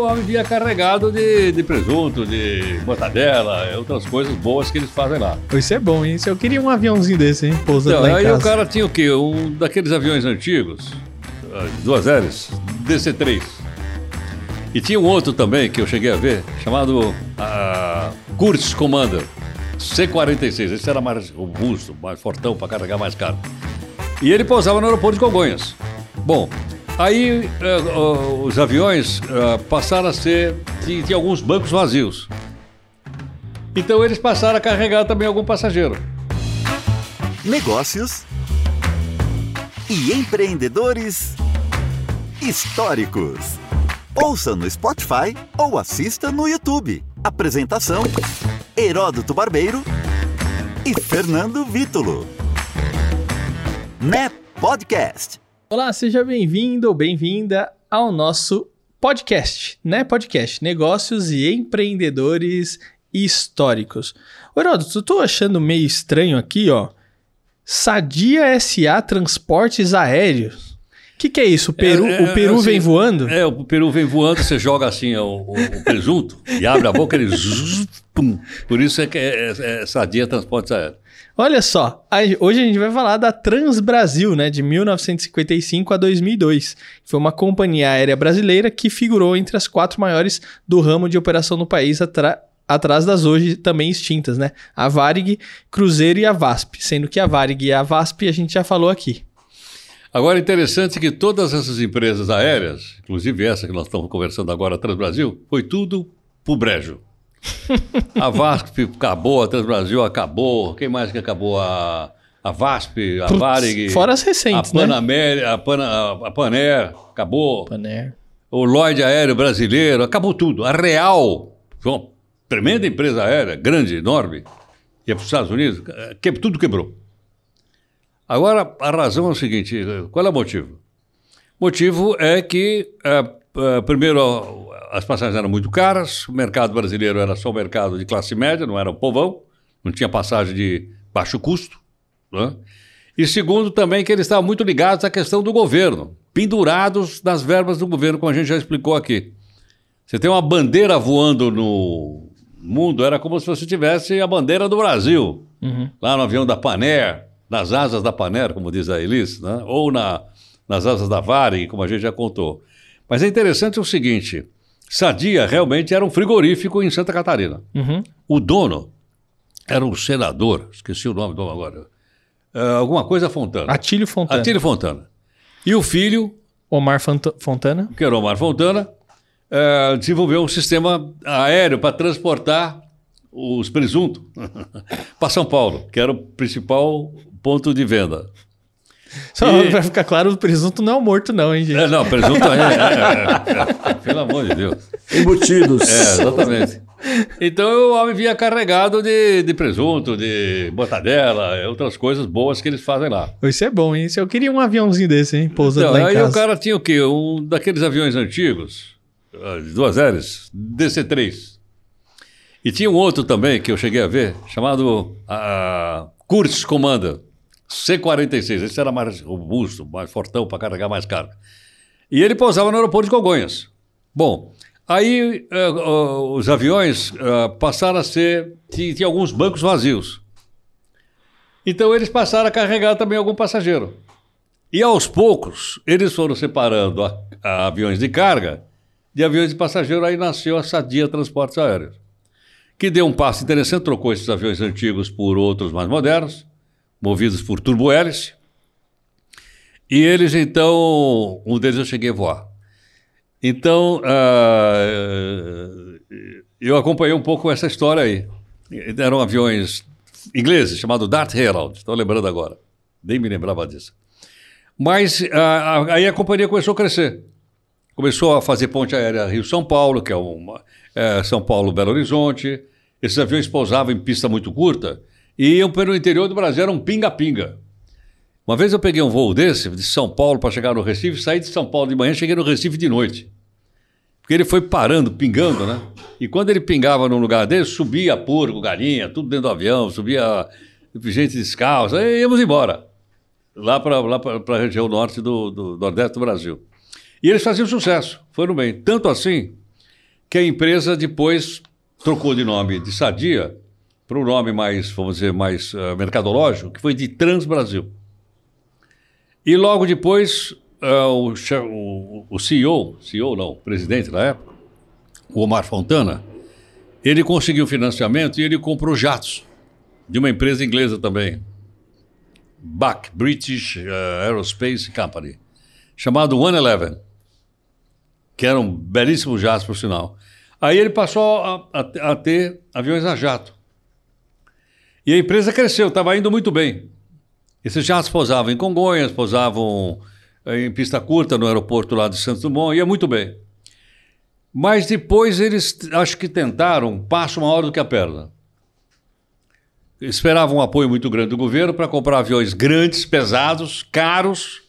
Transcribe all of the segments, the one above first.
o homem vinha carregado de, de presunto, de mortadela, outras coisas boas que eles fazem lá. Isso é bom, hein? Eu queria um aviãozinho desse, hein? Pousando Então, lá em aí casa. o cara tinha o quê? Um daqueles aviões antigos, ah, duas hélices, DC-3. E tinha um outro também que eu cheguei a ver, chamado ah, Kurz Commander, C-46. Esse era mais robusto, mais fortão para carregar mais carga. E ele pousava no aeroporto de Congonhas. Bom, aí eh, oh, os aviões ah, passaram a ser. Tinha, alguns bancos vazios. Então eles passaram a carregar também algum passageiro. negócios e empreendedores históricos. Ouça no Spotify ou assista no YouTube. Apresentação: Heródoto Barbeiro e Fernando Vítulo. Né Podcast. Olá, seja bem-vindo ou bem-vinda ao nosso podcast, né? Podcast Negócios e Empreendedores Históricos. Ô, Heródoto, eu tô achando meio estranho aqui, ó. Sadia SA Transportes Aéreos. O que, que é isso? O Peru, É, é, o Peru assim, vem voando? É, o peru vem voando, você joga assim o, o- o presunto e abre a boca, ele zzz, pum. Por isso é que é, é, é sadia transporte aéreo. Olha só, hoje a gente vai falar da Transbrasil, né, de 1955 a 2002. Foi uma companhia aérea brasileira que figurou entre as quatro maiores do ramo de operação no país, atrás das hoje também extintas, né? A Varig, Cruzeiro e a VASP, sendo que a Varig e a VASP a gente já falou aqui. Agora, interessante que todas essas empresas aéreas, inclusive essa que nós estamos conversando agora, a Transbrasil, foi tudo pro brejo. A VASP acabou, a Transbrasil acabou, quem mais que acabou? A, a VASP, a Putz, Varig, fora as a recentes, né? Panamérica, a, Pana, a- a Panair, acabou. Panair. o Lloyd Aéreo Brasileiro, acabou tudo. A Real, foi uma tremenda empresa aérea, grande, enorme, ia para os Estados Unidos, que, tudo quebrou. Agora, a razão é o seguinte: qual é o motivo? O motivo é que, eh, eh, primeiro, as passagens eram muito caras, o mercado brasileiro era só um mercado de classe média, não era um povão, não tinha passagem de baixo custo. né? E segundo, também que eles estavam muito ligados à questão do governo, pendurados nas verbas do governo, como a gente já explicou aqui. Você tem uma bandeira voando no mundo, era como se você tivesse a bandeira do Brasil, lá no avião da Paner, nas asas da Paner, como diz a Elis, né? ou na, nas asas da Varig, como a gente já contou. Mas é interessante o seguinte: Sadia realmente era um frigorífico em Santa Catarina. Uhum. O dono era um senador, esqueci o nome do nome agora, eh, alguma coisa Fontana. Atílio Fontana. Atílio Fontana. E o filho, Omar Fanta- Fontana. que era Omar Fontana, eh, desenvolveu um sistema aéreo para transportar os presuntos para São Paulo, que era o principal ponto de venda. Só E- pra ficar claro, o presunto não é o morto não, hein, gente? É, não, presunto é, é, é, é, pelo amor de Deus. Embutidos. É, exatamente. Então o homem vinha carregado de, de presunto, de mortadela, outras coisas boas que eles fazem lá. Isso é bom, hein? Eu queria um aviãozinho desse, hein? Pousando Então, lá em aí casa. o cara tinha o quê? Um daqueles aviões antigos, ah, de duas hélices, DC-3. E tinha um outro também que eu cheguei a ver, chamado ah, Kurz Commander, C-46. Esse era mais robusto, mais fortão para carregar mais carga. E ele pousava no aeroporto de Congonhas. Bom, aí eh, ah, os aviões ah, passaram a ser. Tinha, tinha alguns bancos vazios. Então eles passaram a carregar também algum passageiro. E aos poucos, eles foram separando a, a aviões de carga de aviões de passageiro, aí nasceu a Sadia Transportes Aéreos, que deu um passo interessante, trocou esses aviões antigos por outros mais modernos, movidos por turbohélice. E eles, então, um deles eu cheguei a voar. Então, ah, eu acompanhei um pouco essa história aí. Eram aviões ingleses, chamados Dart Herald, estou lembrando agora. Nem me lembrava disso. Mas ah, aí a companhia começou a crescer. Começou a fazer ponte aérea Rio-São Paulo, que é uma é, São Paulo-Belo Horizonte. Esses aviões pousavam em pista muito curta e iam pelo interior do Brasil, era um pinga-pinga. Uma vez eu peguei um voo desse, de São Paulo, para chegar no Recife, saí de São Paulo de manhã, cheguei no Recife de noite. Porque ele foi parando, pingando, né? E quando ele pingava num lugar desse, subia porco, galinha, tudo dentro do avião, subia gente descalça, aí íamos embora. Lá para lá a região norte do, do Nordeste do Brasil. E eles faziam sucesso, foram bem. Tanto assim que a empresa depois trocou de nome de Sadia para um nome mais, vamos dizer, mais uh, mercadológico, que foi de Transbrasil. E logo depois, uh, o, o, CEO, CEO não, presidente na época, o Omar Fontana, ele conseguiu financiamento e ele comprou jatos de uma empresa inglesa também, BAC, British uh, Aerospace Company, chamado One Eleven, que era um belíssimo jato, por sinal. Aí ele passou a, a, a ter aviões a jato. E a empresa cresceu, estava indo muito bem. Esses jatos pousavam em Congonhas, pousavam eh, em pista curta no aeroporto lá de Santos Dumont, ia muito bem. Mas depois eles, acho que tentaram um passo maior do que a perna. Esperavam um apoio muito grande do governo para comprar aviões grandes, pesados, caros,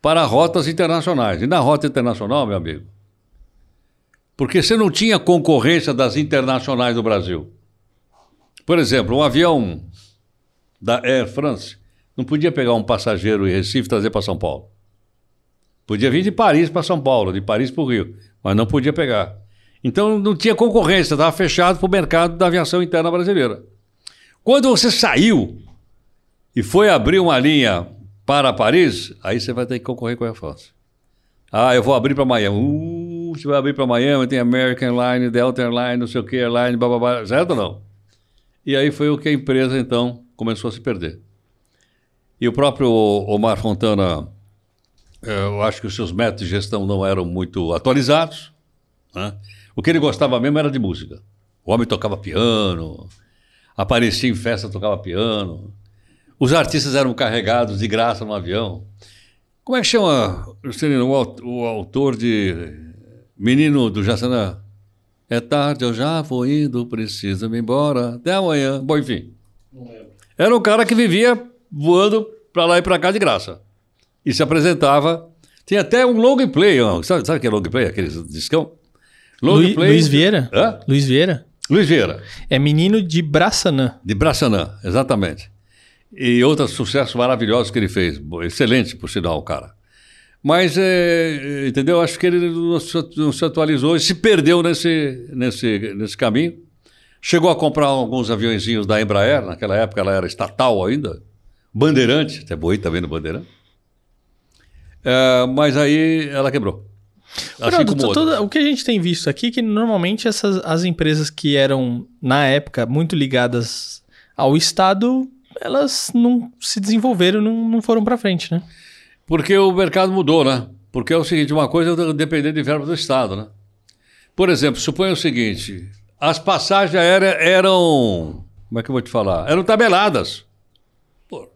para rotas internacionais. E na rota internacional, meu amigo, porque você não tinha concorrência das internacionais do Brasil. Por exemplo, um avião da Air France não podia pegar um passageiro em Recife e trazer para São Paulo. Podia vir de Paris para São Paulo, de Paris para o Rio, mas não podia pegar. Então não tinha concorrência, estava fechado para o mercado da aviação interna brasileira. Quando você saiu e foi abrir uma linha para Paris, aí você vai ter que concorrer com a Air France. Ah, eu vou abrir para Miami. Uh, você vai abrir para Miami, tem American Airlines, Delta Airlines, não sei o que, Airline, blá, blá, blá. certo ou não? E aí foi o que a empresa, então, começou a se perder. E o próprio Omar Fontana, eh, eu acho que os seus métodos de gestão não eram muito atualizados. Né? O que ele gostava mesmo era de música. O homem tocava piano, aparecia em festa, tocava piano. Os artistas eram carregados de graça no avião. Como é que chama, Juscelino, o, autor de Menino do Jaçanã? É tarde, eu já vou indo, preciso me embora. Até amanhã. Bom, enfim. Era um cara que vivia voando para lá e para cá de graça. E se apresentava. Tinha até um long play. Sabe, sabe o que é long play? Aqueles discão? Long Lu, play. Luiz Vieira? Hã? Luiz Vieira. Luiz Vieira. É menino de Braçanã. De Braçanã, exatamente. E outros sucessos maravilhosos que ele fez. Excelente, por sinal, o cara. Mas, é, entendeu? Acho que ele não se atualizou e se perdeu nesse, nesse, nesse caminho. Chegou a comprar alguns aviãozinhos da Embraer, naquela época ela era estatal ainda. Bandeirante, até boi também no Bandeirante. É, mas aí ela quebrou. Assim Pronto, toda, o que a gente tem visto aqui é que normalmente essas, as empresas que eram, na época, muito ligadas ao Estado, elas não se desenvolveram, não, não foram para frente, né? Porque o mercado mudou, né? Porque é o seguinte, uma coisa é depender de verba do Estado, né? Por exemplo, suponha o seguinte, as passagens aéreas eram, como é que eu vou te falar? Eram tabeladas. Pô,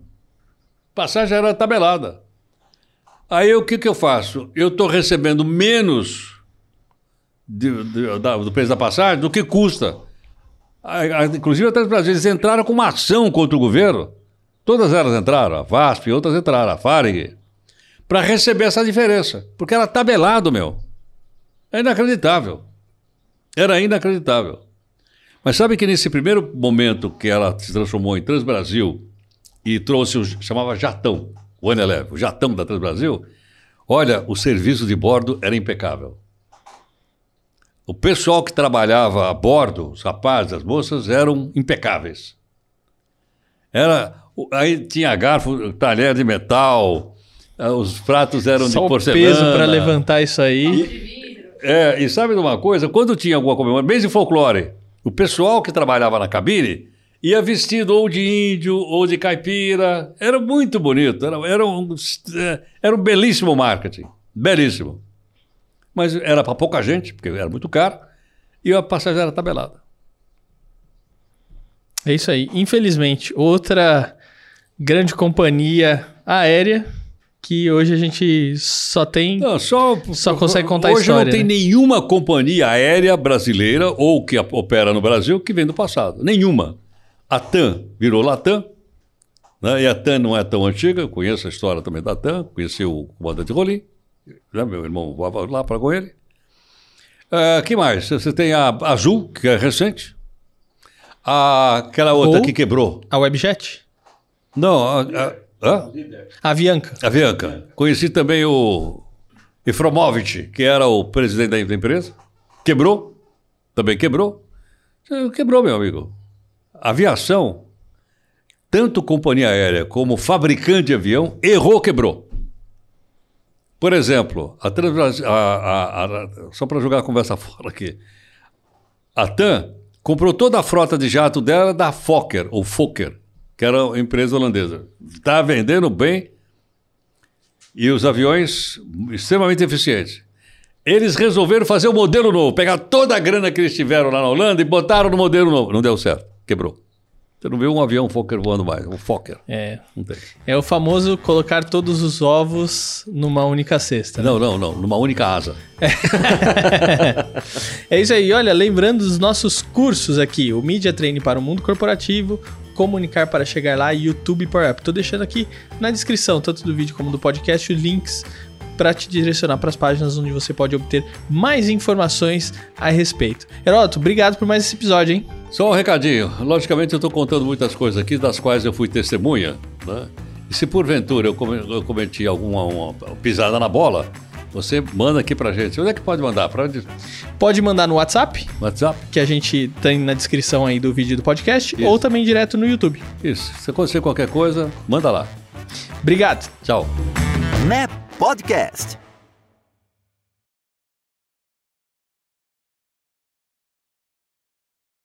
passagem era tabelada. Aí o que, que eu faço? Eu estou recebendo menos de, de, da, do preço da passagem do que custa. Inclusive, até Brasil, eles entraram com uma ação contra o governo. Todas elas entraram, a VASP, outras entraram, a Varig, para receber essa diferença. Porque era tabelado, meu. É inacreditável. Era inacreditável. Mas sabe que nesse primeiro momento que ela se transformou em Transbrasil e trouxe o chamava Jatão, o Aneleve, o Jatão da Transbrasil, olha, o serviço de bordo era impecável. O pessoal que trabalhava a bordo, os rapazes, as moças, eram impecáveis. Era, aí tinha garfo, talher de metal, os pratos eram Só de porcelana. o peso para levantar isso aí. É, e sabe de uma coisa? Quando tinha alguma comemoração, mesmo em folclore, o pessoal que trabalhava na cabine ia vestido ou de índio ou de caipira. Era muito bonito, era, era, um, é, era um belíssimo marketing. Belíssimo. Mas era para pouca gente, porque era muito caro, e a passagem era tabelada. É isso aí. Infelizmente, outra grande companhia aérea que hoje a gente só tem. Não, só, só consegue contar hoje história. Hoje não tem né? nenhuma companhia aérea brasileira ou que opera no Brasil que vem do passado. Nenhuma. A TAM virou Latam, né? e a TAM não é tão antiga, eu conheço a história também da TAM, conheci o comandante Rolim, né? meu irmão voava lá para com ele. Uh, que mais? Você tem a Azul, que é recente. A, aquela outra Ou que quebrou. A Webjet? Não, a, a, a, a Avianca. Avianca. Conheci também o Ifromovich, que era o presidente da empresa. Quebrou. também quebrou. Quebrou, meu amigo. Aviação, tanto companhia aérea como fabricante de avião, errou, quebrou. Por exemplo, a Transbrasil, a, a, a, só para jogar a conversa fora aqui, a TAM comprou toda a frota de jato dela da Fokker, ou Fokker, que era uma empresa holandesa. Está vendendo bem e os aviões extremamente eficientes. Eles resolveram fazer o um modelo novo, pegar toda a grana que eles tiveram lá na Holanda e botaram no modelo novo. Não deu certo, quebrou. Você não vê um avião Fokker voando mais, um Fokker. É. Não tem. É o famoso colocar todos os ovos numa única cesta. Né? Não, não, não, numa única asa. É. é isso aí. Olha, lembrando dos nossos cursos aqui: o Media Training para o Mundo Corporativo, Comunicar para Chegar Lá YouTube Power Up. Tô deixando aqui na descrição, tanto do vídeo como do podcast, os links para te direcionar para as páginas onde você pode obter mais informações a respeito. Heródoto, obrigado por mais esse episódio, hein? Só um recadinho. Logicamente, eu estou contando muitas coisas aqui, das quais eu fui testemunha. Né? E se porventura eu cometi alguma uma, pisada na bola, você manda aqui pra gente. Onde é que pode mandar? Pra onde? Pode mandar no WhatsApp. WhatsApp. Que a gente tem na descrição aí do vídeo do podcast. Isso. Ou também direto no YouTube. Isso. Se acontecer qualquer coisa, manda lá. Obrigado. Tchau. NEP Podcast.